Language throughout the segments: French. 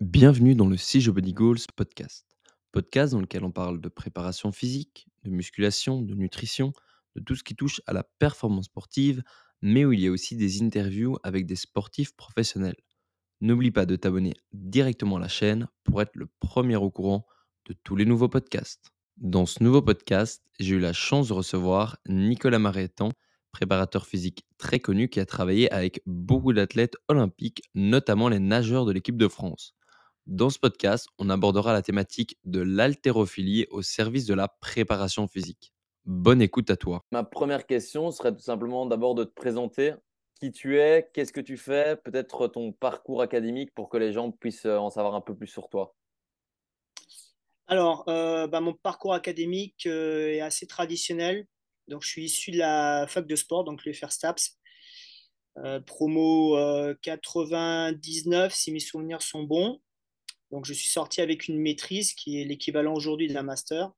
Bienvenue dans le Si Body Goals podcast. Podcast dans lequel on parle de préparation physique, de musculation, de nutrition, de tout ce qui touche à la performance sportive, mais où il y a aussi des interviews avec des sportifs professionnels. N'oublie pas de t'abonner directement à la chaîne pour être le premier au courant de tous les nouveaux podcasts. Dans ce nouveau podcast, j'ai eu la chance de recevoir Nicolas Marétan, préparateur physique très connu qui a travaillé avec beaucoup d'athlètes olympiques, notamment les nageurs de l'équipe de France. Dans ce podcast, on abordera la thématique de l'haltérophilie au service de la préparation physique. Bonne écoute à toi. Ma première question serait tout simplement d'abord de te présenter qui tu es, qu'est-ce que tu fais, peut-être ton parcours académique pour que les gens puissent en savoir un peu plus sur toi. Alors, euh, bah, mon parcours académique euh, est assez traditionnel. Donc, je suis issu de la fac de sport, donc le FRSTAPS. Euh, promo 99, si mes souvenirs sont bons. Donc, je suis sorti avec une maîtrise qui est l'équivalent aujourd'hui d'un master.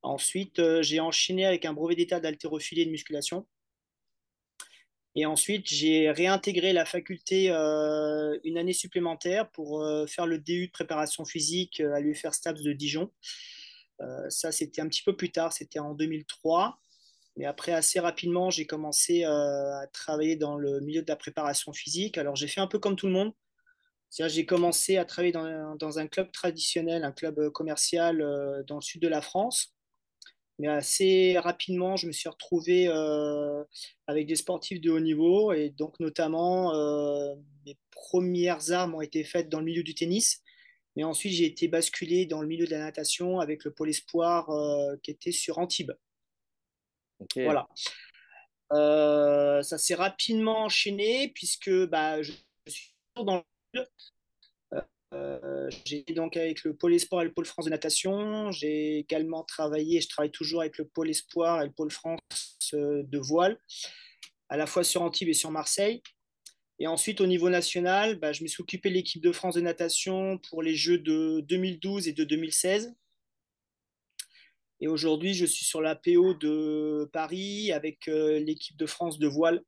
Ensuite, j'ai enchaîné avec un brevet d'état d'haltérophilie et de musculation. Et ensuite, j'ai réintégré la faculté euh, une année supplémentaire pour euh, faire le DU de préparation physique euh, à l'UFR STAPS de Dijon. ça, c'était un petit peu plus tard, c'était en 2003. Mais après, assez rapidement, j'ai commencé à travailler dans le milieu de la préparation physique. Alors, j'ai fait un peu comme tout le monde. J'ai commencé à travailler dans, dans, un club traditionnel, un club commercial dans le sud de la France. Mais assez rapidement, je me suis retrouvé euh, avec des sportifs de haut niveau. Et donc, notamment, euh, mes premières armes ont été faites dans le milieu du tennis. Mais ensuite, j'ai été basculé dans le milieu de la natation avec le pôle espoir euh, qui était sur Antibes. Voilà. ça s'est rapidement enchaîné puisque bah, je, je suis toujours dans le euh, j'ai donc avec le pôle espoir et le pôle France de natation. J'ai également travaillé, je travaille toujours avec le pôle espoir et le pôle France euh, de voile, à la fois sur Antibes et sur Marseille. Et ensuite, au niveau national, bah, je me suis occupé de l'équipe de France de natation pour les Jeux de 2012 et de 2016. Et aujourd'hui, je suis sur la PO de Paris avec euh, l'équipe de France de voile,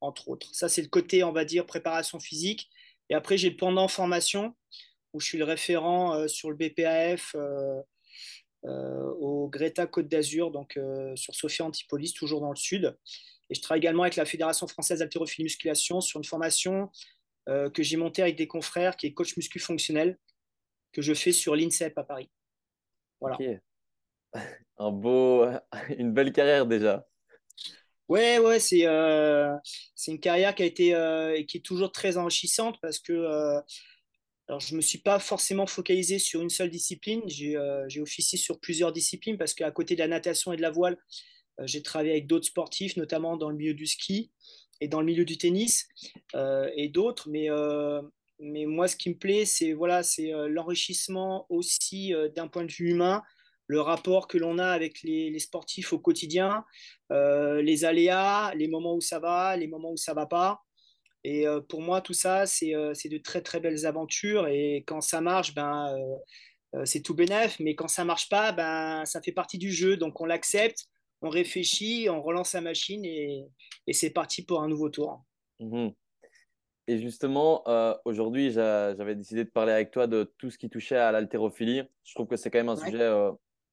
entre autres. Ça, c'est le côté, on va dire, préparation physique. Et après, j'ai pendant formation, où je suis le référent euh, sur le BPAF euh, euh, au Greta Côte d'Azur, donc sur Sophia Antipolis, toujours dans le sud. Et je travaille également avec la Fédération française d'haltérophilie musculation sur une formation que j'ai montée avec des confrères, qui est coach muscu fonctionnel, que je fais sur l'INSEP à Paris. Voilà. Un beau, une belle carrière déjà. Ouais, ouais, c'est euh, c'est une carrière qui a été euh, qui est toujours très enrichissante parce que euh, alors je me suis pas forcément focalisé sur une seule discipline. J'ai j'ai officié sur plusieurs disciplines parce qu'à côté de la natation et de la voile, j'ai travaillé avec d'autres sportifs, notamment dans le milieu du ski et dans le milieu du tennis et d'autres. Mais mais moi, ce qui me plaît, c'est voilà, c'est l'enrichissement aussi d'un point de vue humain le rapport que l'on a avec les, sportifs au quotidien, euh, les aléas, les moments où ça va, les moments où ça va pas. Et euh, pour moi, tout ça, euh, c'est de très très belles aventures. Et quand ça marche, ben, c'est tout bénef. Mais quand ça marche pas, ben, ça fait partie du jeu. Donc on l'accepte, on réfléchit, on relance la machine et, c'est parti pour un nouveau tour. Mmh et justement, aujourd'hui, j'avais décidé de parler avec toi de tout ce qui touchait à l'haltérophilie. Je trouve que c'est quand même un sujet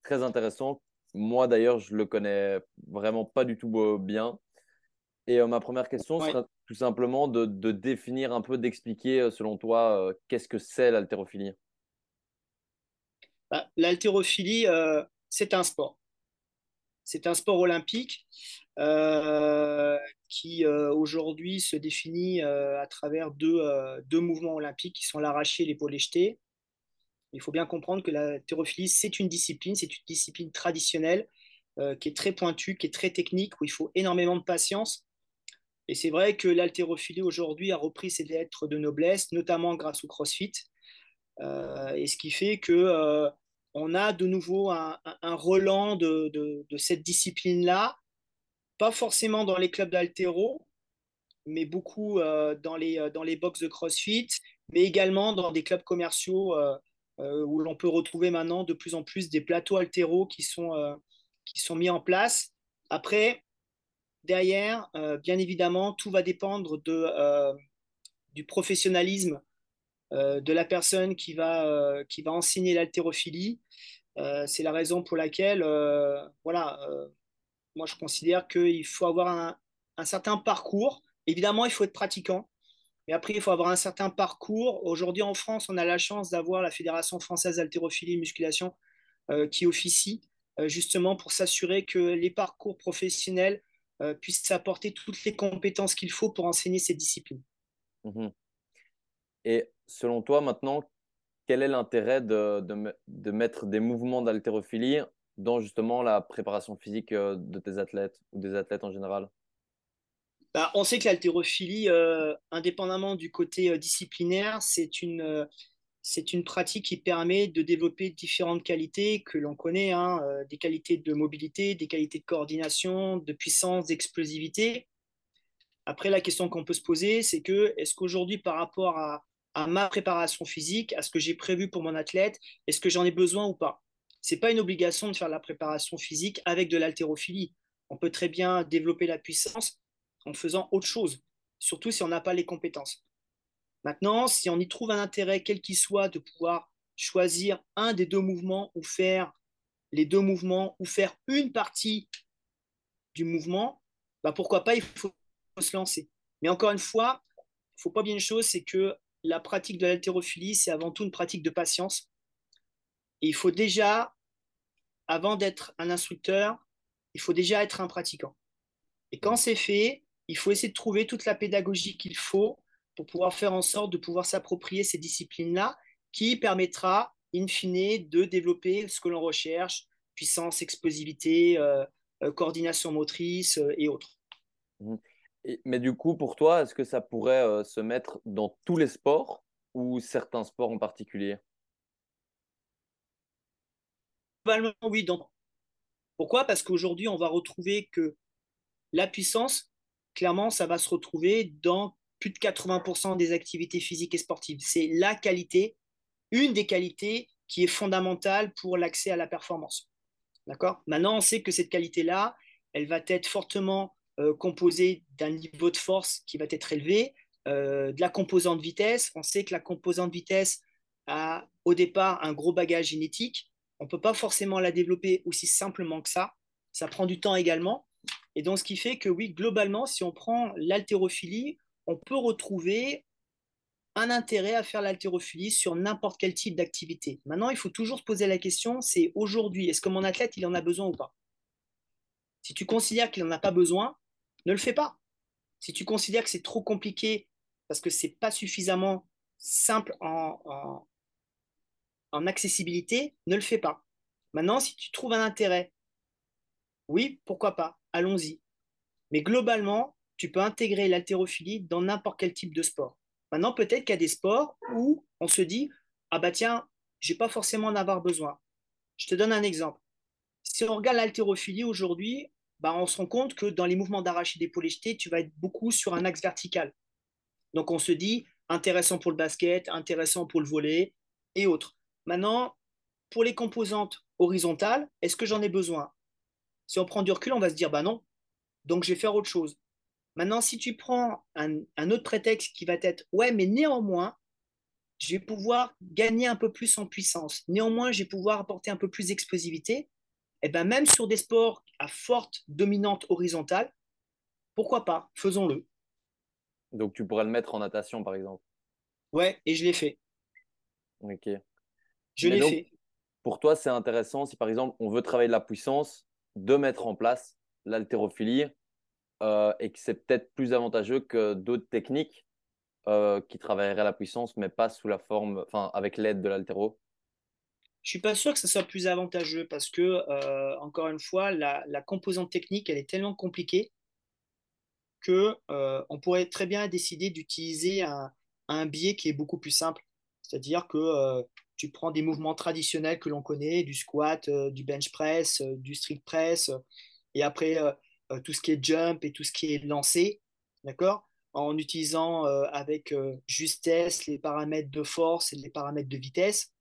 très intéressant. Moi, d'ailleurs, je le connais vraiment pas du tout bien. Et euh, ma première question serait tout simplement de, définir un peu, d'expliquer, euh, selon toi, euh, qu'est-ce que c'est l'haltérophilie? Bah, L'haltérophilie, c'est un sport. C'est un sport olympique qui aujourd'hui se définit à travers deux, deux, mouvements olympiques qui sont l'arraché et l'épaule jetée. Il faut bien comprendre que la thérophilie, c'est une discipline, c'est une discipline traditionnelle euh, qui est très pointue, qui est très technique, où il faut énormément de patience. Et c'est vrai que l'haltérophilie aujourd'hui a repris ses lettres de noblesse, notamment grâce au CrossFit. Euh, et ce qui fait que euh, on a de nouveau un, relan de, de, cette discipline-là, pas forcément dans les clubs d'haltéro, mais beaucoup dans, les, dans les box de CrossFit, mais également dans des clubs commerciaux où l'on peut retrouver maintenant de plus en plus des plateaux altéraux qui sont, euh, qui sont mis en place. Après, derrière, euh, bien évidemment, tout va dépendre de, du professionnalisme de la personne qui va, qui va enseigner l'haltérophilie. c'est la raison pour laquelle, voilà, moi je considère qu'il faut avoir un, un certain parcours. Évidemment, il faut être pratiquant. Mais après, il faut avoir un certain parcours. Aujourd'hui, en France, on a la chance d'avoir la Fédération française d'haltérophilie et musculation euh, qui officie euh, justement pour s'assurer que les parcours professionnels euh, puissent apporter toutes les compétences qu'il faut pour enseigner ces disciplines. Mhm. Et selon toi, maintenant, quel est l'intérêt de, de, de, mettre des mouvements d'haltérophilie dans justement la préparation physique de tes athlètes ou des athlètes en général? Bah, on sait que l'haltérophilie, euh, indépendamment du côté euh, disciplinaire, c'est une, euh, une pratique qui permet de développer différentes qualités que l'on connaît, hein, des qualités de mobilité, des qualités de coordination, de puissance, d'explosivité. Après, la question qu'on peut se poser, c'est que est-ce qu'aujourd'hui, par rapport à, à, ma préparation physique, à ce que j'ai prévu pour mon athlète, est-ce que j'en ai besoin ou pas? C'est pas une obligation de faire la préparation physique avec de l'haltérophilie. On peut très bien développer la puissance en faisant autre chose, surtout si on n'a pas les compétences. Maintenant, si on y trouve un intérêt, quel qu'il soit, de pouvoir choisir un des deux mouvements ou faire les deux mouvements ou faire une partie du mouvement, bah pourquoi pas, il faut se lancer. Mais encore une fois, il ne faut pas bien une chose, c'est que la pratique de l'haltérophilie, c'est avant tout une pratique de patience. Et il faut déjà, avant d'être un instructeur, il faut déjà être un pratiquant. Et quand c'est fait, il faut essayer de trouver toute la pédagogie qu'il faut pour pouvoir faire en sorte de pouvoir s'approprier ces disciplines-là, qui permettra, in fine, de développer ce que l'on recherche, puissance, explosivité, euh, euh, coordination motrice euh, et autres. Mmh. mais du coup, pour toi, est-ce que ça pourrait se mettre dans tous les sports ou certains sports en particulier? Globalement, oui. Pourquoi? Parce qu'aujourd'hui, on va retrouver que la puissance, clairement, ça va se retrouver dans plus de 80% des activités physiques et sportives. C'est la qualité, une des qualités qui est fondamentale pour l'accès à la performance. D'accord? Maintenant, on sait que cette qualité-là, elle va être fortement euh, composée d'un niveau de force qui va être élevé, euh, de la composante vitesse. On sait que la composante vitesse a au départ un gros bagage génétique. On ne peut pas forcément la développer aussi simplement que ça. Ça prend du temps également. Et donc, ce qui fait que oui, globalement, si on prend l'haltérophilie, on peut retrouver un intérêt à faire l'haltérophilie sur n'importe quel type d'activité. Maintenant, il faut toujours se poser la question, c'est aujourd'hui, est-ce que mon athlète, il en a besoin ou pas? Si tu considères qu'il n'en a pas besoin, ne le fais pas. Si tu considères que c'est trop compliqué parce que c'est pas suffisamment simple en, accessibilité, ne le fais pas. Maintenant, si tu trouves un intérêt, oui, pourquoi pas? Allons-y. Mais globalement, tu peux intégrer l'haltérophilie dans n'importe quel type de sport. Maintenant, peut-être qu'il y a des sports où on se dit Ah bah tiens, j'ai pas forcément en avoir besoin. Je te donne un exemple. Si on regarde l'haltérophilie aujourd'hui, bah on se rend compte que dans les mouvements d'arraché d'épaule jeté, tu vas être beaucoup sur un axe vertical. Donc on se dit intéressant pour le basket, intéressant pour le volet et autres. Maintenant, pour les composantes horizontales, est-ce que j'en ai besoin? Si on prend du recul, on va se dire, bah non, donc je vais faire autre chose. Maintenant, si tu prends un, autre prétexte qui va être, ouais, mais néanmoins, je vais pouvoir gagner un peu plus en puissance. Néanmoins, je vais pouvoir apporter un peu plus d'explosivité. Et eh ben même sur des sports à forte dominante horizontale, pourquoi pas? Faisons-le. Donc tu pourrais le mettre en natation, par exemple. Ouais, et je l'ai fait. Ok. Je l'ai fait. Pour toi, c'est intéressant si par exemple on veut travailler de la puissance, de mettre en place l'haltérophilie euh, et que c'est peut-être plus avantageux que d'autres techniques euh, qui travailleraient la puissance, mais pas sous la forme, enfin, avec l'aide de l'haltéro Je suis pas sûr que ce soit plus avantageux parce que, euh, encore une fois, la, composante technique, elle est tellement compliquée que on pourrait très bien décider d'utiliser un, un biais qui est beaucoup plus simple. C'est-à-dire que tu prends des mouvements traditionnels que l'on connaît, du squat, euh, du bench press, euh, du street press, et après euh, tout ce qui est jump et tout ce qui est lancé, d'accord? En utilisant avec justesse les paramètres de force et les paramètres de vitesse.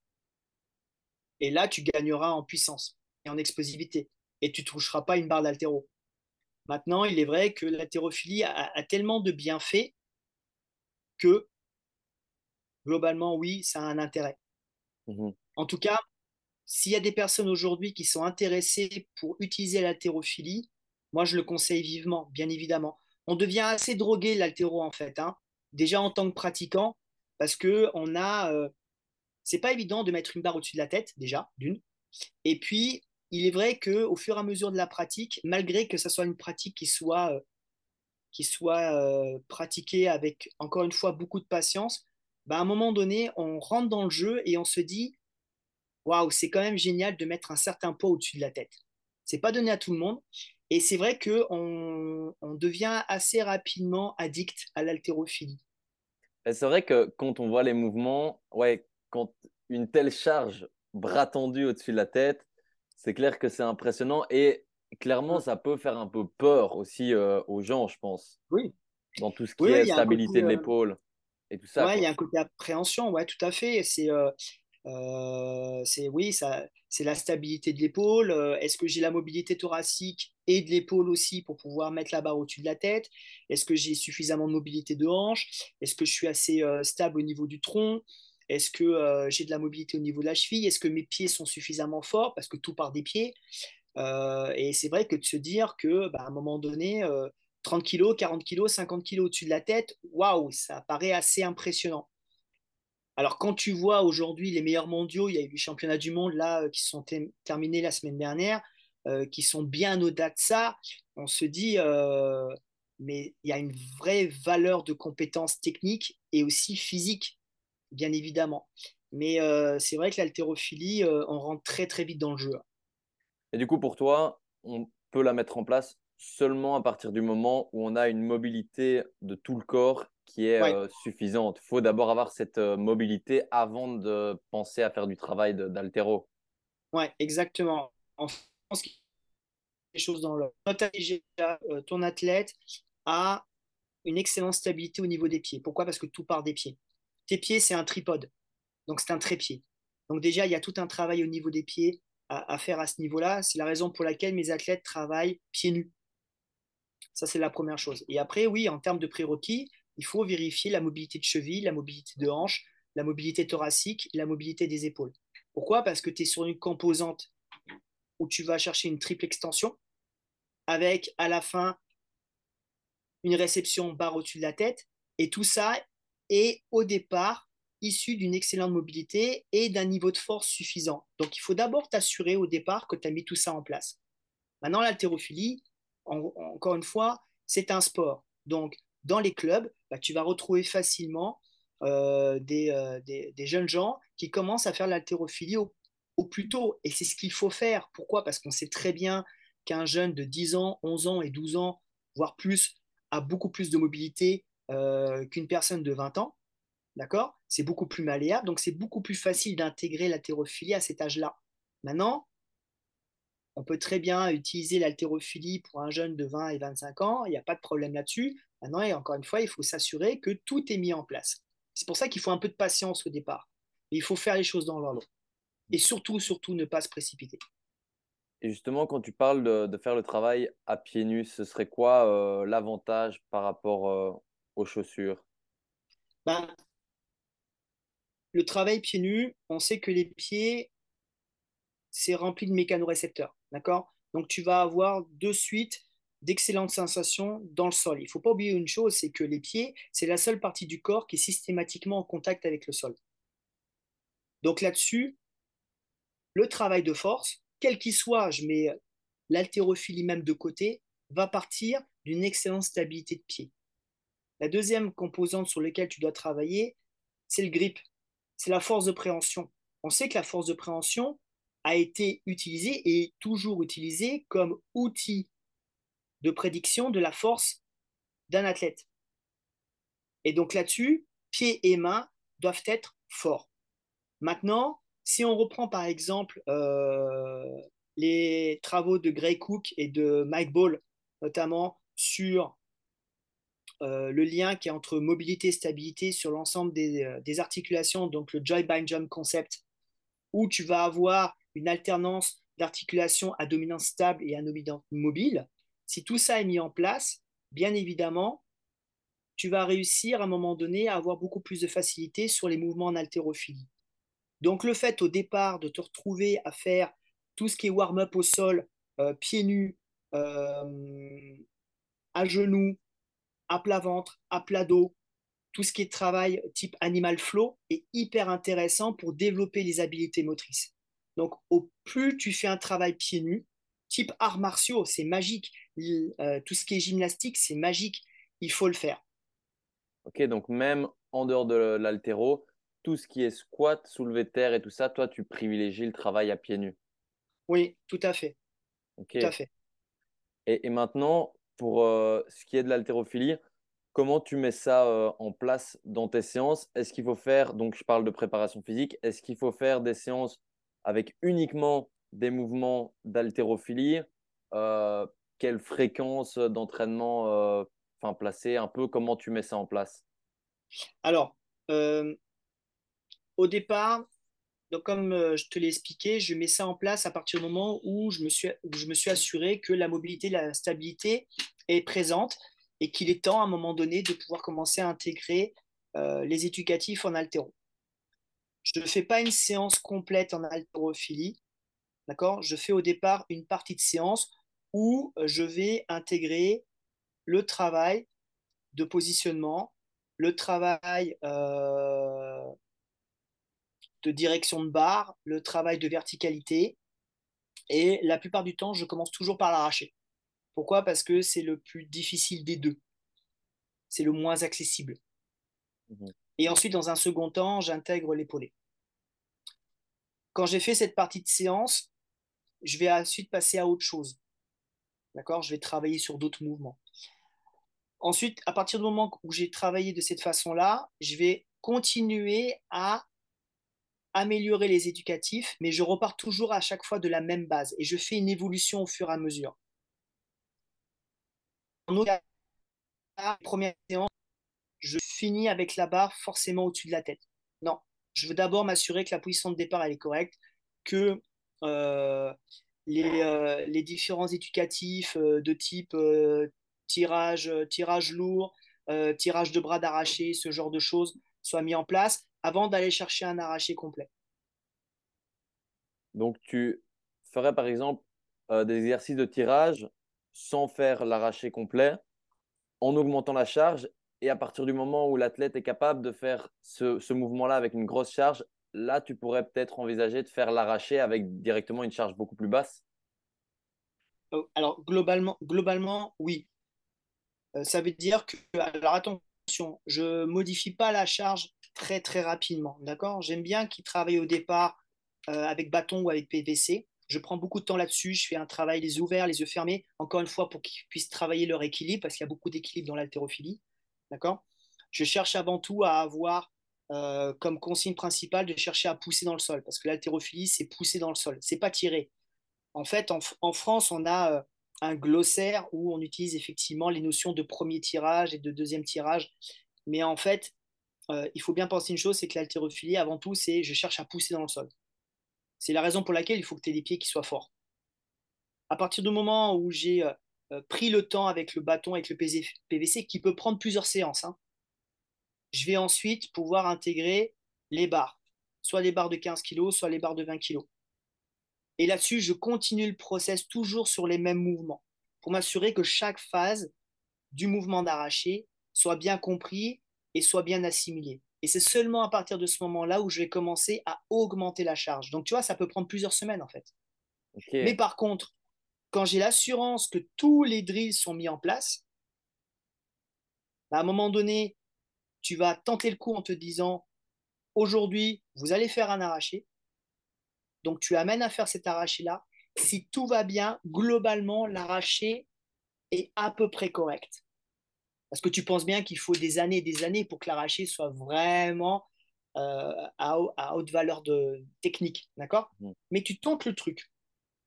Et là, tu gagneras en puissance et en explosivité. Et tu ne toucheras pas une barre d'altéro. Maintenant, il est vrai que l'haltérophilie a, a, tellement de bienfaits que globalement, oui, ça a un intérêt. Mmh en tout cas, s'il y a des personnes aujourd'hui qui sont intéressées pour utiliser l'haltérophilie, moi, je le conseille vivement, bien évidemment. On devient assez drogué l'haltéro, en fait. Hein. Déjà en tant que pratiquant, parce que on a. Euh, c'est pas évident de mettre une barre au-dessus de la tête, déjà, d'une. Et puis, il est vrai qu'au fur et à mesure de la pratique, malgré que ce soit une pratique qui soit, euh, qui soit euh, pratiquée avec, encore une fois, beaucoup de patience, bah, à un moment donné, on rentre dans le jeu et on se dit waouh, c'est quand même génial de mettre un certain poids au-dessus de la tête. C'est pas donné à tout le monde. Et c'est vrai qu'on on devient assez rapidement addict à l'haltérophilie. C'est vrai que quand on voit les mouvements, ouais, quand une telle charge, bras tendu au-dessus de la tête, c'est clair que c'est impressionnant. Et clairement, ça peut faire un peu peur aussi euh, aux gens, je pense. Oui. Dans tout ce qui est stabilité de euh, l'épaule et tout ça. Oui, il y a un côté appréhension, ouais, tout à fait. C'est euh, euh, c'est oui, ça, c'est la stabilité de l'épaule. Euh, est-ce que j'ai la mobilité thoracique et de l'épaule aussi pour pouvoir mettre la barre au-dessus de la tête? Est-ce que j'ai suffisamment de mobilité de hanche? Est-ce que je suis assez euh, stable au niveau du tronc? Est-ce que j'ai de la mobilité au niveau de la cheville? Est-ce que mes pieds sont suffisamment forts? Parce que tout part des pieds. et c'est vrai que de se dire que, bah, à un moment donné, 30 kg, 40 kg, 50 kg au-dessus de la tête, waouh, ça paraît assez impressionnant. Alors, quand tu vois aujourd'hui les meilleurs mondiaux, il y a eu les championnats du monde là euh, qui sont terminés la semaine dernière, euh, qui sont bien au-delà de ça, on se dit, euh, mais il y a une vraie valeur de compétences techniques et aussi physiques, bien évidemment. Mais c'est vrai que l'haltérophilie, on rentre très très vite dans le jeu. Et du coup, pour toi, on peut la mettre en place seulement à partir du moment où on a une mobilité de tout le corps qui est euh, suffisante. Il faut d'abord avoir cette euh, mobilité avant de penser à faire du travail d'altéro. Oui, exactement. En France, des choses dans le. Euh, ton athlète a une excellente stabilité au niveau des pieds. Pourquoi? Parce que tout part des pieds. Tes pieds, c'est un tripode. Donc, c'est un trépied. Donc, déjà, il y a tout un travail au niveau des pieds à, à faire à ce niveau-là. C'est la raison pour laquelle mes athlètes travaillent pieds nus. Ça, c'est la première chose. Et après, oui, en termes de prérequis, il faut vérifier la mobilité de cheville, la mobilité de hanche, la mobilité thoracique, la mobilité des épaules. Pourquoi? Parce que tu es sur une composante où tu vas chercher une triple extension avec à la fin une réception barre au-dessus de la tête. Et tout ça est au départ issu d'une excellente mobilité et d'un niveau de force suffisant. Donc il faut d'abord t'assurer au départ que tu as mis tout ça en place. Maintenant, l'haltérophilie, encore une fois, c'est un sport. Donc dans les clubs, bah, tu vas retrouver facilement euh, euh, des, jeunes gens qui commencent à faire l'haltérophilie au, plus tôt. Et c'est ce qu'il faut faire. Pourquoi? Parce qu'on sait très bien qu'un jeune de 10 ans, 11 ans et 12 ans, voire plus, a beaucoup plus de mobilité euh, qu'une personne de 20 ans. D'accord? C'est beaucoup plus malléable, donc c'est beaucoup plus facile d'intégrer l'haltérophilie à cet âge-là. Maintenant, on peut très bien utiliser l'haltérophilie pour un jeune de 20 et 25 ans, il n'y a pas de problème là-dessus. Maintenant, et encore une fois, il faut s'assurer que tout est mis en place. C'est pour ça qu'il faut un peu de patience au départ. il faut faire les choses dans l'ordre. Et surtout, surtout, ne pas se précipiter. Et justement, quand tu parles de, faire le travail à pieds nus, ce serait quoi euh, l'avantage par rapport euh, aux chaussures? Ben, Le travail pieds nus, on sait que les pieds, c'est rempli de mécanorécepteurs. D'accord? Donc, tu vas avoir de suite d'excellentes sensations dans le sol. Il ne faut pas oublier une chose, c'est que les pieds, c'est la seule partie du corps qui est systématiquement en contact avec le sol. Donc là-dessus, le travail de force, quel qu'il soit, je mets l'haltérophilie même de côté, va partir d'une excellente stabilité de pied. La deuxième composante sur laquelle tu dois travailler, c'est le grip, c'est la force de préhension. On sait que la force de préhension a été utilisée et toujours utilisée comme outil de prédiction de la force d'un athlète. Et donc là-dessus, pieds et mains doivent être forts. Maintenant, si on reprend par exemple euh, les travaux de Gray Cook et de Mike Ball, notamment sur euh, le lien qui est entre mobilité et stabilité sur l'ensemble des, euh, des, articulations, donc le joy bind jump concept, où tu vas avoir une alternance d'articulation à dominance stable et à dominance mobile, si tout ça est mis en place, bien évidemment, tu vas réussir à un moment donné à avoir beaucoup plus de facilité sur les mouvements en haltérophilie. Donc le fait au départ de te retrouver à faire tout ce qui est warm-up au sol, euh, pieds nus, euh, à genoux, à plat ventre, à plat dos, tout ce qui est travail type animal flow est hyper intéressant pour développer les habiletés motrices. Donc au plus tu fais un travail pieds nus, type arts martiaux, c'est magique. Euh, tout ce qui est gymnastique, c'est magique. Il faut le faire. Ok, donc même en dehors de l'altéro, tout ce qui est squat, soulevé de terre et tout ça, toi, tu privilégies le travail à pieds nus. Oui, tout à fait. Tout à fait. Et, maintenant, pour euh, ce qui est de l'haltérophilie, comment tu mets ça euh, en place dans tes séances? Est-ce qu'il faut faire, donc je parle de préparation physique, est-ce qu'il faut faire des séances avec uniquement des mouvements d'haltérophilie euh, Quelle fréquence d'entraînement enfin, placer Un peu comment tu mets ça en place? Alors, au départ, donc comme euh, je te l'ai expliqué, je mets ça en place à partir du moment où je me suis, je me suis assuré que la mobilité, la stabilité est présente et qu'il est temps à un moment donné de pouvoir commencer à intégrer euh, les éducatifs en altéro. Je ne fais pas une séance complète en haltérophilie, d'accord? Je fais au départ une partie de séance où euh, je vais intégrer le travail de positionnement, le travail de direction de barre, le travail de verticalité. Et la plupart du temps, je commence toujours par l'arracher. Pourquoi? Parce que c'est le plus difficile des deux. C'est le moins accessible. Mhm. Et ensuite, dans un second temps, j'intègre l'épaulé. Quand j'ai fait cette partie de séance, je vais ensuite passer à autre chose. D'accord? Je vais travailler sur d'autres mouvements. Ensuite, à partir du moment où j'ai travaillé de cette façon-là, je vais continuer à améliorer les éducatifs, mais je repars toujours à chaque fois de la même base et je fais une évolution au fur et à mesure. En première séance, je finis avec la barre forcément au-dessus de la tête. Non, je veux d'abord m'assurer que la position de départ est correcte, que euh, les, euh, les, différents éducatifs euh, de type tirage, tirage lourd, tirage de bras d'arraché, ce genre de choses soient mis en place avant d'aller chercher un arraché complet. Donc, tu ferais par exemple des exercices de tirage sans faire l'arraché complet, en augmentant la charge. Et à partir du moment où l'athlète est capable de faire ce, mouvement-là avec une grosse charge, là, tu pourrais peut-être envisager de faire l'arraché avec directement une charge beaucoup plus basse. Euh, alors, globalement, globalement oui. Euh, ça veut dire que, alors attention, je modifie pas la charge très très rapidement. D'accord? J'aime bien qu'ils travaillent au départ euh, avec bâton ou avec PVC. Je prends beaucoup de temps là-dessus. Je fais un travail les ouverts, les yeux fermés, encore une fois pour qu'ils puissent travailler leur équilibre parce qu'il y a beaucoup d'équilibre dans l'haltérophilie. D'accord? Je cherche avant tout à avoir euh, comme consigne principale de chercher à pousser dans le sol parce que l'haltérophilie, c'est pousser dans le sol, c'est pas tirer. En fait, en, France, on a euh, un glossaire où on utilise effectivement les notions de premier tirage et de deuxième tirage. Mais en fait, euh, il faut bien penser une chose, c'est que l'haltérophilie, avant tout, c'est je cherche à pousser dans le sol. C'est la raison pour laquelle il faut que tu aies des pieds qui soient forts. À partir du moment où j'ai pris le temps avec le bâton, avec le PVC, qui peut prendre plusieurs séances, hein, je vais ensuite pouvoir intégrer les barres, soit les barres de 15 kg, soit les barres de 20 kg. Et là-dessus, je continue le process toujours sur les mêmes mouvements pour m'assurer que chaque phase du mouvement d'arraché soit bien compris et soit bien assimilé. Et c'est seulement à partir de ce moment-là où je vais commencer à augmenter la charge. Donc, tu vois, ça peut prendre plusieurs semaines en fait. Mais par contre, quand j'ai l'assurance que tous les drills sont mis en place, à un moment donné, tu vas tenter le coup en te disant aujourd'hui, vous allez faire un arraché. Donc, tu amènes à faire cet arraché-là. Si tout va bien, globalement, l'arraché est à peu près correct. Parce que tu penses bien qu'il faut des années et des années pour que l'arraché soit vraiment euh, à, haute valeur de technique, d'accord? Mmh. Mais tu tentes le truc.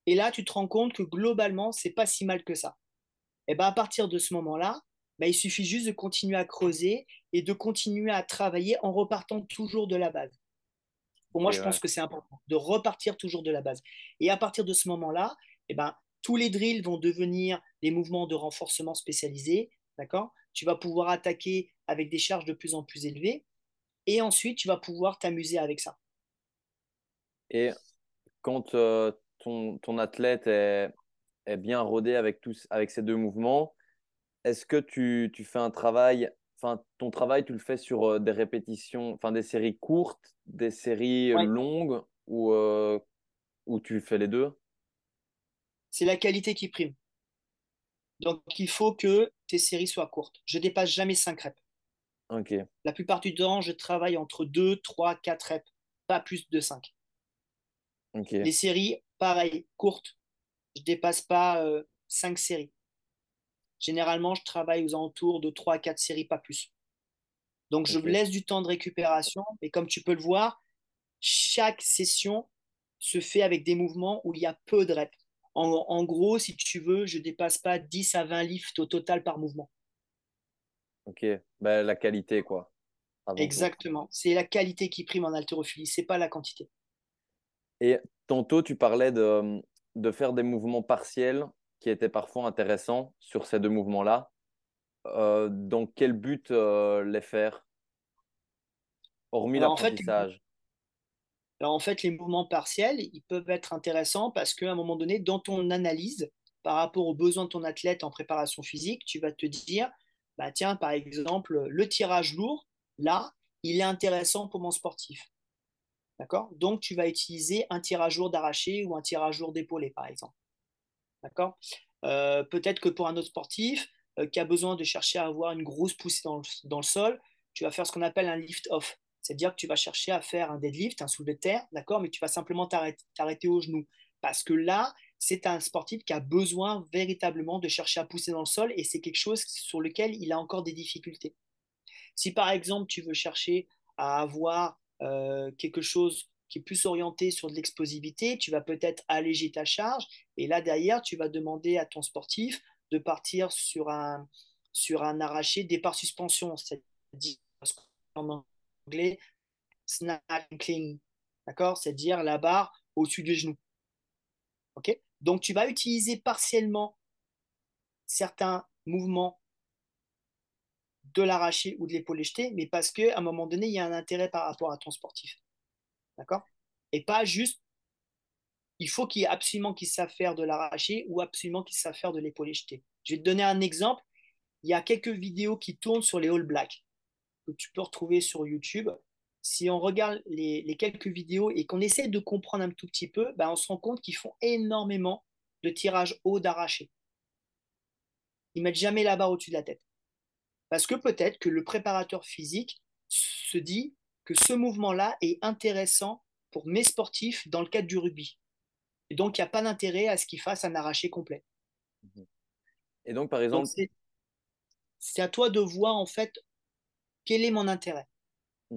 Et là, tu te rends compte que globalement, c'est pas si mal que ça. Et ben à partir de ce moment-là, ben, il suffit juste de continuer à creuser et de continuer à travailler en repartant toujours de la base. Pour moi, je pense que c'est important de repartir toujours de la base. Et à partir de ce moment-là, eh ben, tous les drills vont devenir des mouvements de renforcement spécialisés, d'accord? Tu vas pouvoir attaquer avec des charges de plus en plus élevées. Et ensuite, tu vas pouvoir t'amuser avec ça. Et quand euh, ton, ton, athlète est, est, bien rodé avec, tous, avec ces deux mouvements, est-ce que tu, tu, fais un travail, enfin ton travail, tu le fais sur euh, des répétitions, enfin des séries courtes, des séries longues ou, euh, ou tu fais les deux? C'est la qualité qui prime. Donc il faut que tes séries soient courtes. Je dépasse jamais 5 reps. Ok. La plupart du temps, je travaille entre 2, 3, 4 reps, pas plus de 5. Les séries, pareil, courtes. Je dépasse pas euh, 5 séries. Généralement, je travaille aux alentours de 3 à 4 séries, pas plus. Donc, je laisse du temps de récupération. Et comme tu peux le voir, chaque session se fait avec des mouvements où il y a peu de reps. En, en gros, si tu veux, je dépasse pas 10 à 20 lifts au total par mouvement. Ok, ben, la qualité, quoi. Exactement. C'est la qualité qui prime en haltérophilie, c'est pas la quantité. Et tantôt, tu parlais de, de, faire des mouvements partiels qui étaient parfois intéressants sur ces deux mouvements-là. Euh, dans quel but euh, les faire? Hormis l'apprentissage. En fait, alors en fait, les mouvements partiels, ils peuvent être intéressants parce qu'à un moment donné, dans ton analyse, par rapport aux besoins de ton athlète en préparation physique, tu vas te dire, bah tiens, par exemple, le tirage lourd, là, il est intéressant pour mon sportif. D'accord? Donc, tu vas utiliser un tirage lourd d'arraché ou un tirage lourd d'épaulé, par exemple. D'accord? Euh, Peut-être que pour un autre sportif euh, qui a besoin de chercher à avoir une grosse poussée dans le, dans le sol, tu vas faire ce qu'on appelle un lift-off. C'est-à-dire que tu vas chercher à faire un deadlift, un soulevé de terre, d'accord? Mais tu vas simplement t'arrêter au genou. Parce que là, c'est un sportif qui a besoin véritablement de chercher à pousser dans le sol et c'est quelque chose sur lequel il a encore des difficultés. Si par exemple, tu veux chercher à avoir euh, quelque chose qui est plus orienté sur de l'explosivité, tu vas peut-être alléger ta charge. Et là, derrière, tu vas demander à ton sportif de partir sur un, sur un arraché départ suspension, c'est-à-dire en anglais, snap d'accord? C'est-à-dire la barre au-dessus du genou. ok? Donc, tu vas utiliser partiellement certains mouvements de l'arraché ou de l'épaule jetée, mais parce qu'à un moment donné, il y a un intérêt par rapport à ton sportif. D'accord? Et pas juste, il faut qu'il absolument qu'il sache faire de l'arraché ou absolument qu'il sache faire de l'épaule jetée. Je vais te donner un exemple. Il y a quelques vidéos qui tournent sur les All Blacks que tu peux retrouver sur YouTube. Si on regarde les, quelques vidéos et qu'on essaie de comprendre un tout petit peu, ben on se rend compte qu'ils font énormément de tirages haut d'arraché. Ils mettent jamais la barre au-dessus de la tête. Parce que peut-être que le préparateur physique se dit que ce mouvement-là est intéressant pour mes sportifs dans le cadre du rugby. Et donc, il n'y a pas d'intérêt à ce qu'ils fassent un arraché complet. Et donc, par exemple. C'est à toi de voir, en fait, quel est mon intérêt.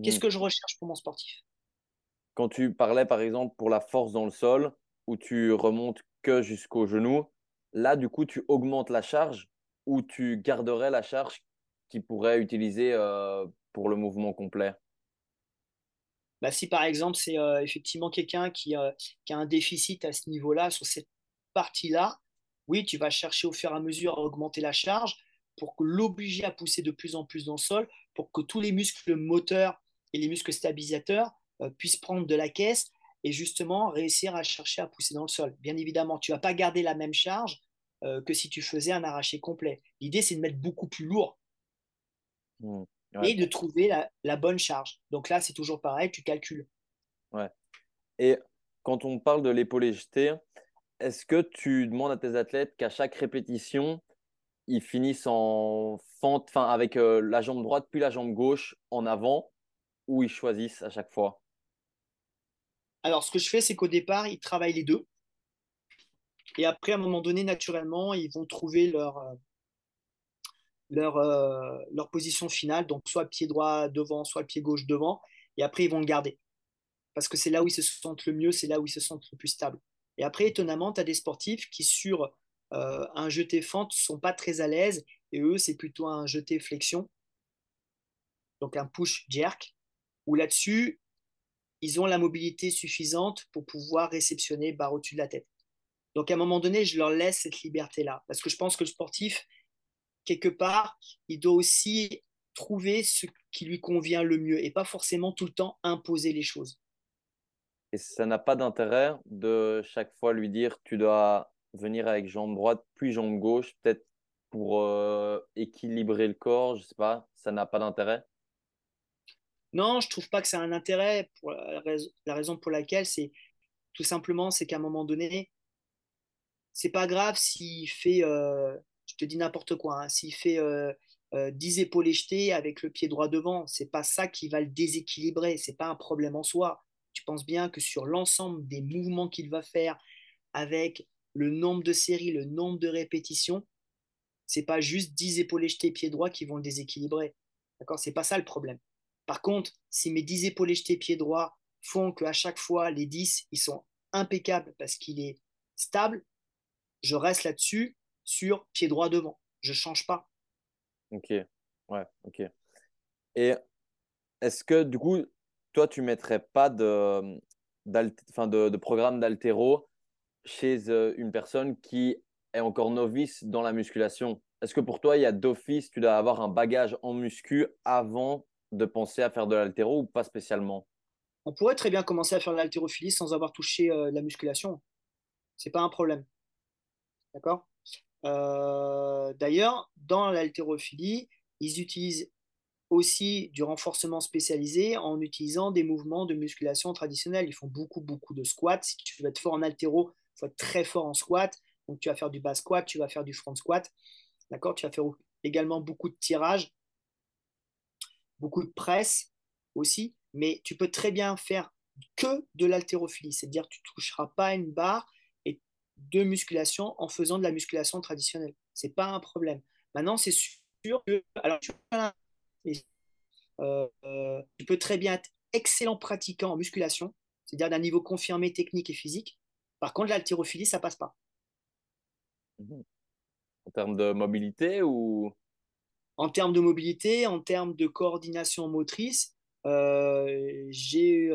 Qu'est-ce mhm. que je recherche pour mon sportif? Quand tu parlais, par exemple, pour la force dans le sol, où tu remontes que jusqu'au genou, là, du coup, tu augmentes la charge ou tu garderais la charge qui pourrait utiliser euh, pour le mouvement complet? Bah, Si par exemple c'est euh, effectivement quelqu'un qui, euh, qui, a un déficit à ce niveau-là, sur cette partie-là, oui, tu vas chercher au fur et à mesure à augmenter la charge pour l'obliger à pousser de plus en plus dans le sol, pour que tous les muscles moteurs et les muscles stabilisateurs puissent prendre de la caisse et justement réussir à chercher à pousser dans le sol. Bien évidemment, tu ne vas pas garder la même charge que si tu faisais un arraché complet. L'idée, c'est de mettre beaucoup plus lourd Mmh. Et de trouver la, bonne charge. Donc là, c'est toujours pareil, tu calcules. Ouais. Et quand on parle de l'épaulé jeté, est-ce que tu demandes à tes athlètes qu'à chaque répétition, ils finissent en fente, enfin avec euh, la jambe droite puis la jambe gauche en avant, ou ils choisissent à chaque fois? Alors, ce que je fais, c'est qu'au départ, ils travaillent les deux. Et après, à un moment donné, naturellement, ils vont trouver leur, euh, leur, euh, leur position finale, donc soit pied droit devant, soit pied gauche devant, et après ils vont le garder. Parce que c'est là où ils se sentent le mieux, c'est là où ils se sentent le plus stable. Et après, étonnamment, tu as des sportifs qui, sur euh, un jeté fente, sont pas très à l'aise, et eux, c'est plutôt un jeté flexion, donc un push jerk, où là-dessus, ils ont la mobilité suffisante pour pouvoir réceptionner barre au-dessus de la tête. Donc à un moment donné, je leur laisse cette liberté-là, parce que je pense que le sportif, quelque part, il doit aussi trouver ce qui lui convient le mieux et pas forcément tout le temps imposer les choses. Et ça n'a pas d'intérêt de chaque fois lui dire tu dois venir avec jambe droite puis jambe gauche, peut-être pour euh, équilibrer le corps, je sais pas, ça n'a pas d'intérêt? Non, je trouve pas que ça a un intérêt. Pour la, raison, pour laquelle c'est tout simplement, c'est qu'à un moment donné, c'est pas grave s'il fait, euh, je te dis n'importe quoi, hein, s'il fait euh, 10 euh, épaules jetés avec le pied droit devant, c'est pas ça qui va le déséquilibrer, c'est pas un problème en soi. Tu penses bien que sur l'ensemble des mouvements qu'il va faire avec le nombre de séries, le nombre de répétitions, c'est pas juste 10 épaules jetés pied droit qui vont le déséquilibrer. D'accord? C'est pas ça le problème. Par contre, si mes 10 épaules jetés pied droit font qu'à chaque fois les 10 ils sont impeccables parce qu'il est stable, je reste là-dessus sur pied droit devant. Je change pas. Ok, ouais, ok. Et est-ce que du coup, toi, tu mettrais pas de, de, de programme d'altéro chez euh, une personne qui est encore novice dans la musculation? Est-ce que pour toi, il y a d'office, tu dois avoir un bagage en muscu avant de penser à faire de l'altéro ou pas spécialement? On pourrait très bien commencer à faire de l'haltérophilie sans avoir touché euh, la musculation. C'est pas un problème. D'accord? Euh, d'ailleurs, dans l'haltérophilie, ils utilisent aussi du renforcement spécialisé en utilisant des mouvements de musculation traditionnels. Ils font beaucoup, beaucoup de squats. Si tu veux être fort en haltéro, il faut être très fort en squat. Donc, tu vas faire du bas squat, tu vas faire du front squat. D'accord? Tu vas faire également beaucoup de tirage, beaucoup de presse aussi. Mais tu peux très bien faire que de l'haltérophilie. C'est-à-dire tu ne toucheras pas une barre de musculation en faisant de la musculation traditionnelle. Ce n'est pas un problème. Maintenant, c'est sûr que alors, euh, euh, tu peux très bien être excellent pratiquant en musculation, c'est-à-dire d'un niveau confirmé technique et physique. Par contre, l'haltérophilie, ça passe pas. Mhm. En termes de mobilité ou? En termes de mobilité, en termes de coordination motrice, euh, j'ai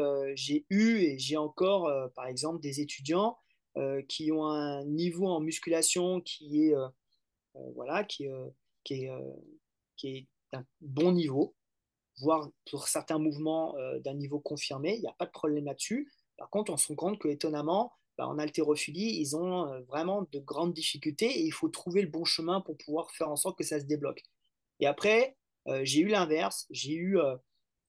eu et j'ai encore, par exemple, des étudiants euh, qui ont un niveau en musculation qui est, euh, euh, voilà, qui, qui est, qui est d'un bon niveau, voire pour certains mouvements d'un niveau confirmé, il n'y a pas de problème là-dessus. Par contre, on se rend compte que étonnamment, bah, en haltérophilie, ils ont vraiment de grandes difficultés et il faut trouver le bon chemin pour pouvoir faire en sorte que ça se débloque. Et après, j'ai eu l'inverse. J'ai eu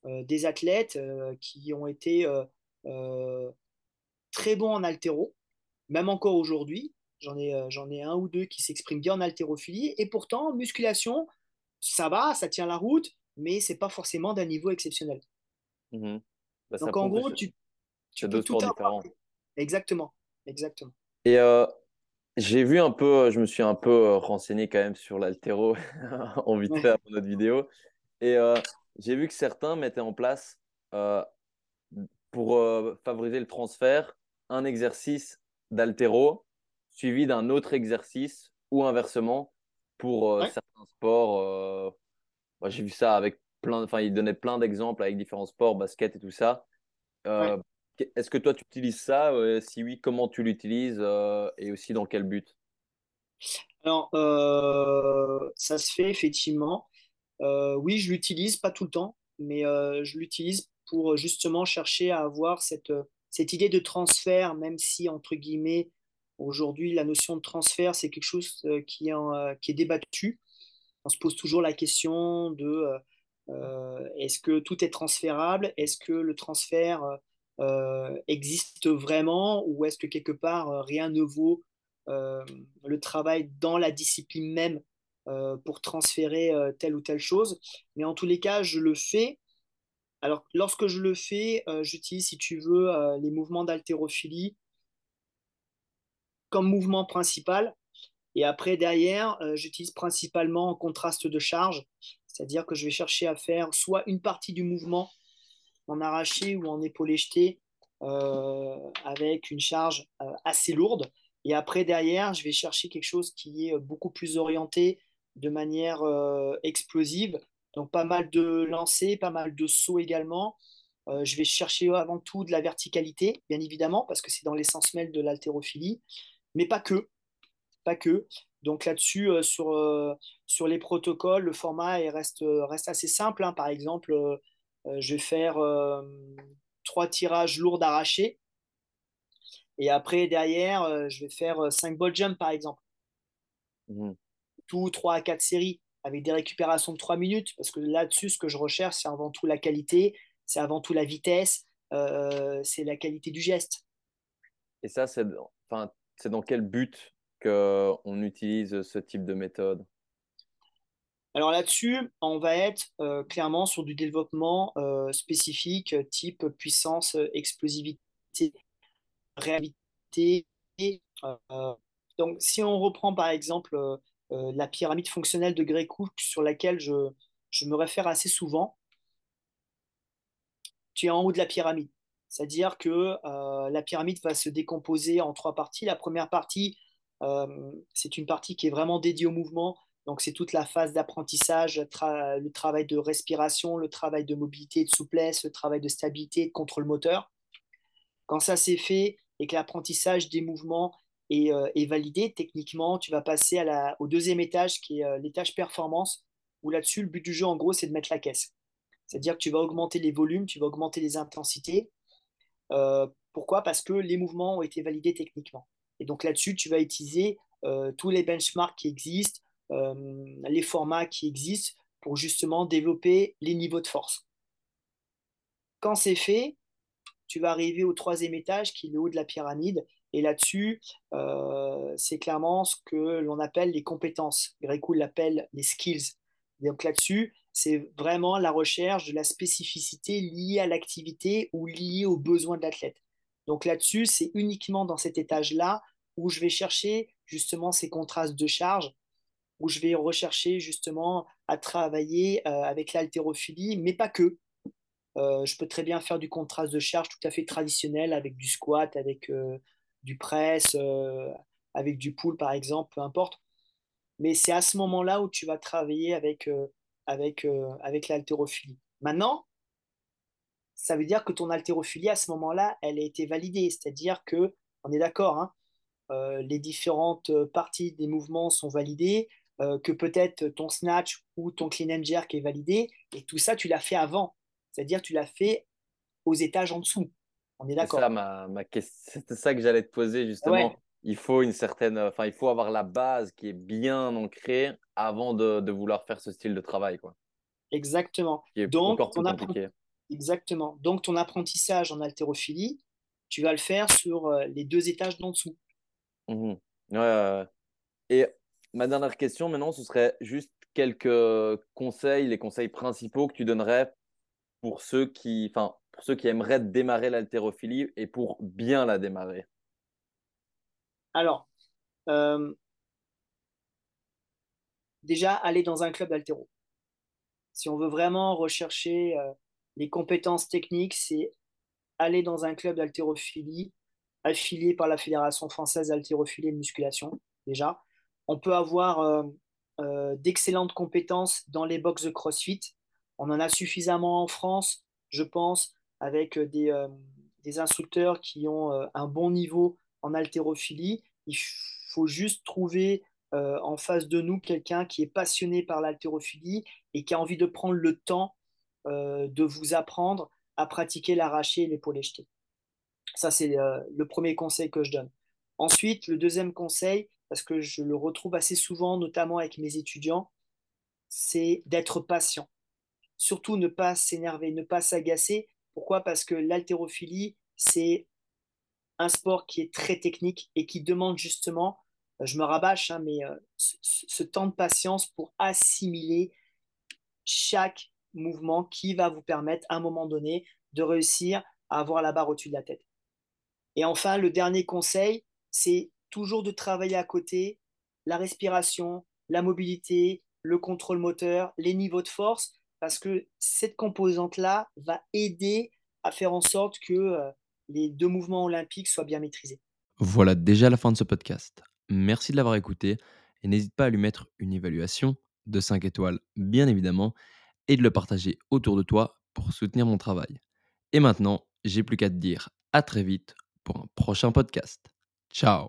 des athlètes qui ont été très bons en haltéro, même encore aujourd'hui, j'en ai, euh, j'en ai un ou deux qui s'expriment bien en haltérophilie. Et pourtant, musculation, ça va, ça tient la route, mais c'est pas forcément d'un niveau exceptionnel. Mhm. Bah, Donc en gros, tu, tu peux tout différents. Exactement, exactement. Et euh, j'ai vu un peu, je me suis un peu euh, renseigné quand même sur l'altéro en vite fait pour notre vidéo. Et j'ai vu que certains mettaient en place, pour favoriser le transfert, un exercice d'altéro suivi d'un autre exercice ou inversement pour euh, certains sports. Euh, j'ai vu ça avec plein, enfin, il donnait plein d'exemples avec différents sports, basket et tout ça. Euh, est-ce que toi, tu utilises ça? Si oui, comment tu l'utilises et aussi dans quel but? Alors, ça se fait effectivement. oui, je l'utilise, pas tout le temps, mais je l'utilise pour justement chercher à avoir cette cette idée de transfert, même si, entre guillemets, aujourd'hui, la notion de transfert, c'est quelque chose euh, qui est, euh, qui est débattu. On se pose toujours la question de euh, est-ce que tout est transférable? Est-ce que le transfert existe vraiment? Ou est-ce que quelque part, rien ne vaut le travail dans la discipline même pour transférer telle ou telle chose? Mais en tous les cas, je le fais alors, lorsque je le fais, euh, j'utilise, si tu veux, euh, les mouvements d'haltérophilie comme mouvement principal. Et après, derrière, euh, j'utilise principalement en contraste de charge, c'est-à-dire que je vais chercher à faire soit une partie du mouvement en arraché ou en épaulé jeté avec une charge assez lourde. Et après, derrière, je vais chercher quelque chose qui est beaucoup plus orienté de manière explosive donc pas mal de lancers, pas mal de sauts également. Euh, je vais chercher avant tout de la verticalité, bien évidemment, parce que c'est dans l'essence même de l'haltérophilie, mais pas que. Pas que. Donc là-dessus, euh, sur, euh, sur les protocoles, le format il reste, reste assez simple. hein. Par exemple, je vais faire trois tirages lourds d'arraché. Et après, derrière, je vais faire cinq ball jump, par exemple. Mhm. Tout 3 à 4 séries avec des récupérations de 3 minutes. Parce que là-dessus, ce que je recherche, c'est avant tout la qualité, c'est avant tout la vitesse, euh, c'est la qualité du geste. Et ça, c'est dans- enfin, c'est dans quel but qu'on utilise ce type de méthode? Alors là-dessus, on va être euh, clairement sur du développement euh, spécifique, type puissance, explosivité, réalité. Euh, donc, si on reprend par exemple la pyramide fonctionnelle de Cook sur laquelle je, je me réfère assez souvent, tu es en haut de la pyramide. C'est-à-dire que euh, la pyramide va se décomposer en trois parties. La première partie, euh, c'est une partie qui est vraiment dédiée au mouvement. Donc, c'est toute la phase d'apprentissage, le travail de respiration, le travail de mobilité, de souplesse, le travail de stabilité, de contrôle moteur. Quand ça c'est fait et que l'apprentissage des mouvements est, euh, validé, techniquement, tu vas passer au deuxième étage qui est euh, l'étage performance, où là-dessus, le but du jeu, en gros, c'est de mettre la caisse. C'est-à-dire que tu vas augmenter les volumes, tu vas augmenter les intensités. Euh, pourquoi? Parce que les mouvements ont été validés techniquement. Et donc là-dessus, tu vas utiliser tous les benchmarks qui existent, les formats qui existent pour justement développer les niveaux de force. Quand c'est fait, tu vas arriver au troisième étage qui est le haut de la pyramide. Et là-dessus, euh, c'est clairement ce que l'on appelle les compétences. Gréco l'appelle les skills. Donc là-dessus, c'est vraiment la recherche de la spécificité liée à l'activité ou liée aux besoins de l'athlète. Donc là-dessus, c'est uniquement dans cet étage-là où je vais chercher justement ces contrastes de charge, où je vais rechercher justement à travailler euh, avec l'haltérophilie, mais pas que. Euh, je peux très bien faire du contraste de charge tout à fait traditionnel avec du squat, avec du press, euh, avec du pull par exemple, peu importe. Mais c'est à ce moment-là où tu vas travailler avec, euh, avec, euh, avec l'haltérophilie. Maintenant, ça veut dire que ton haltérophilie, à ce moment-là, elle a été validée. C'est-à-dire que, on est d'accord, hein, les différentes parties des mouvements sont validées, que peut-être ton snatch ou ton clean and jerk est validé, et tout ça, tu l'as fait avant. C'est-à-dire tu l'as fait aux étages en dessous. On est C'est d'accord. ça ma, ma question. Ça que j'allais te poser justement. Ouais, Il faut une certaine, enfin, il faut avoir la base qui est bien ancrée avant de, de vouloir faire ce style de travail, quoi. exactement. Qui est Donc, encore plus compliqué. exactement. Donc, ton apprentissage en haltérophilie, tu vas le faire sur euh, les deux étages d'en dessous. Ouais. Et ma dernière question maintenant, ce serait juste quelques conseils, les conseils principaux que tu donnerais pour ceux qui, enfin, pour ceux qui aimeraient démarrer l'haltérophilie et pour bien la démarrer. Alors, euh, déjà, aller dans un club d'haltéro. Si on veut vraiment rechercher euh, les compétences techniques, c'est aller dans un club d'haltérophilie affilié par la Fédération française d'haltérophilie et de musculation, déjà. On peut avoir euh, d'excellentes compétences dans les box de CrossFit. On en a suffisamment en France, je pense, avec des, euh, des instructeurs qui ont euh, un bon niveau en haltérophilie. Il faut juste trouver euh, en face de nous quelqu'un qui est passionné par l'haltérophilie et qui a envie de prendre le temps euh, de vous apprendre à pratiquer l'arraché et l'épaule jetée. Ça, c'est euh, le premier conseil que je donne. Ensuite, le deuxième conseil, parce que je le retrouve assez souvent, notamment avec mes étudiants, c'est d'être patient. Surtout ne pas s'énerver, ne pas s'agacer. Pourquoi? Parce que l'haltérophilie, c'est un sport qui est très technique et qui demande justement, euh, je me rabâche, hein, mais euh, ce, ce temps de patience pour assimiler chaque mouvement qui va vous permettre à un moment donné de réussir à avoir la barre au-dessus de la tête. Et enfin, le dernier conseil, c'est toujours de travailler à côté la respiration, la mobilité, le contrôle moteur, les niveaux de force, parce que cette composante-là va aider à faire en sorte que euh, les deux mouvements olympiques soient bien maîtrisés. Voilà déjà la fin de ce podcast. Merci de l'avoir écouté et n'hésite pas à lui mettre une évaluation de 5 étoiles, bien évidemment, et de le partager autour de toi pour soutenir mon travail. Et maintenant, j'ai plus qu'à te dire à très vite pour un prochain podcast. Ciao